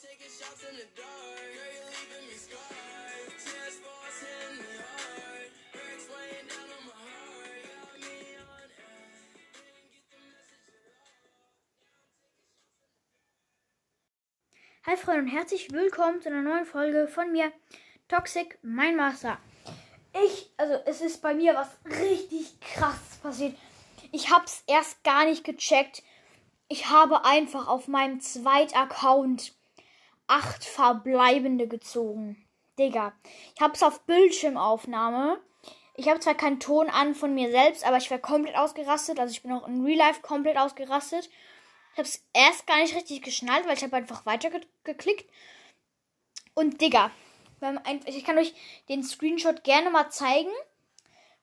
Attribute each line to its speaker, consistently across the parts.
Speaker 1: Hi Freunde und herzlich willkommen zu einer neuen Folge von mir, Toxic, mein Master. Ich, also es ist bei mir was richtig krass passiert. Ich hab's erst gar nicht gecheckt. Ich habe einfach auf meinem zweiten Account acht verbleibende gezogen. Digga, ich hab's auf Bildschirmaufnahme. Ich habe zwar keinen Ton an von mir selbst, aber ich wäre komplett ausgerastet. Also ich bin auch in Real Life komplett ausgerastet. Ich habe es erst gar nicht richtig geschnallt, weil ich habe einfach weitergeklickt. Und Digga, ich kann euch den Screenshot gerne mal zeigen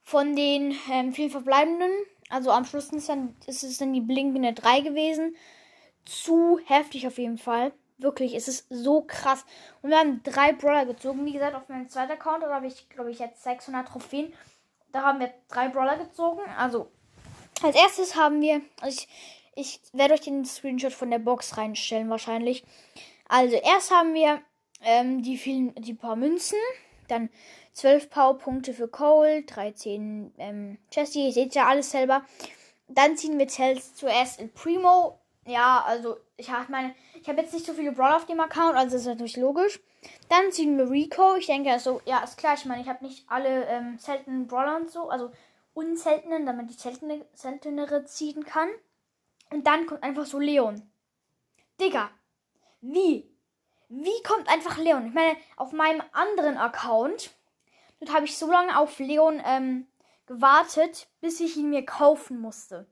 Speaker 1: von den ähm, vielen verbleibenden. Also am Schluss ist, dann, ist es dann die blinkende 3 gewesen. Zu heftig auf jeden Fall. Wirklich, es ist so krass. Und wir haben drei Brawler gezogen. Wie gesagt, auf meinem zweiten Account, habe ich, glaube ich, jetzt 600 Trophäen. Da haben wir drei Brawler gezogen. Also, als erstes haben wir, also ich, ich werde euch den Screenshot von der Box reinstellen, wahrscheinlich. Also, erst haben wir ähm, die, vielen, die paar Münzen. Dann 12 Powerpunkte für Cole, 13 ähm, Jessie, ihr seht ja alles selber. Dann ziehen wir zuerst El Primo. Ja, also ich habe meine, ich habe jetzt nicht so viele Brawler auf dem Account, also ist natürlich logisch. Dann ziehen wir Rico. Ich denke, also, ja, ist klar. Ich meine, ich habe nicht alle ähm, seltenen Brawler und so, also unseltenen, damit ich seltene, seltenere ziehen kann. Und dann kommt einfach so Leon. Digga, wie? Wie kommt einfach Leon? Ich meine, auf meinem anderen Account, dort habe ich so lange auf Leon ähm, gewartet, bis ich ihn mir kaufen musste.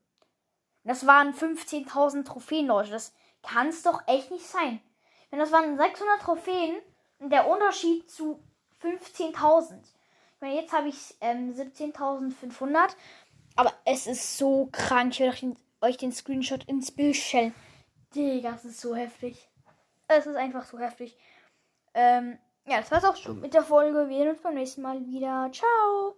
Speaker 1: Das waren 15.000 Trophäen, Leute. Das kann es doch echt nicht sein. Wenn das waren 600 Trophäen und der Unterschied zu 15.000. Ich meine, jetzt habe ich ähm, 17.500. Aber es ist so krank. Ich werde euch den Screenshot ins Bild stellen. Digga, das ist so heftig. Es ist einfach so heftig. Ähm, ja, das war's auch schon mit der Folge. Wir sehen uns beim nächsten Mal wieder. Ciao.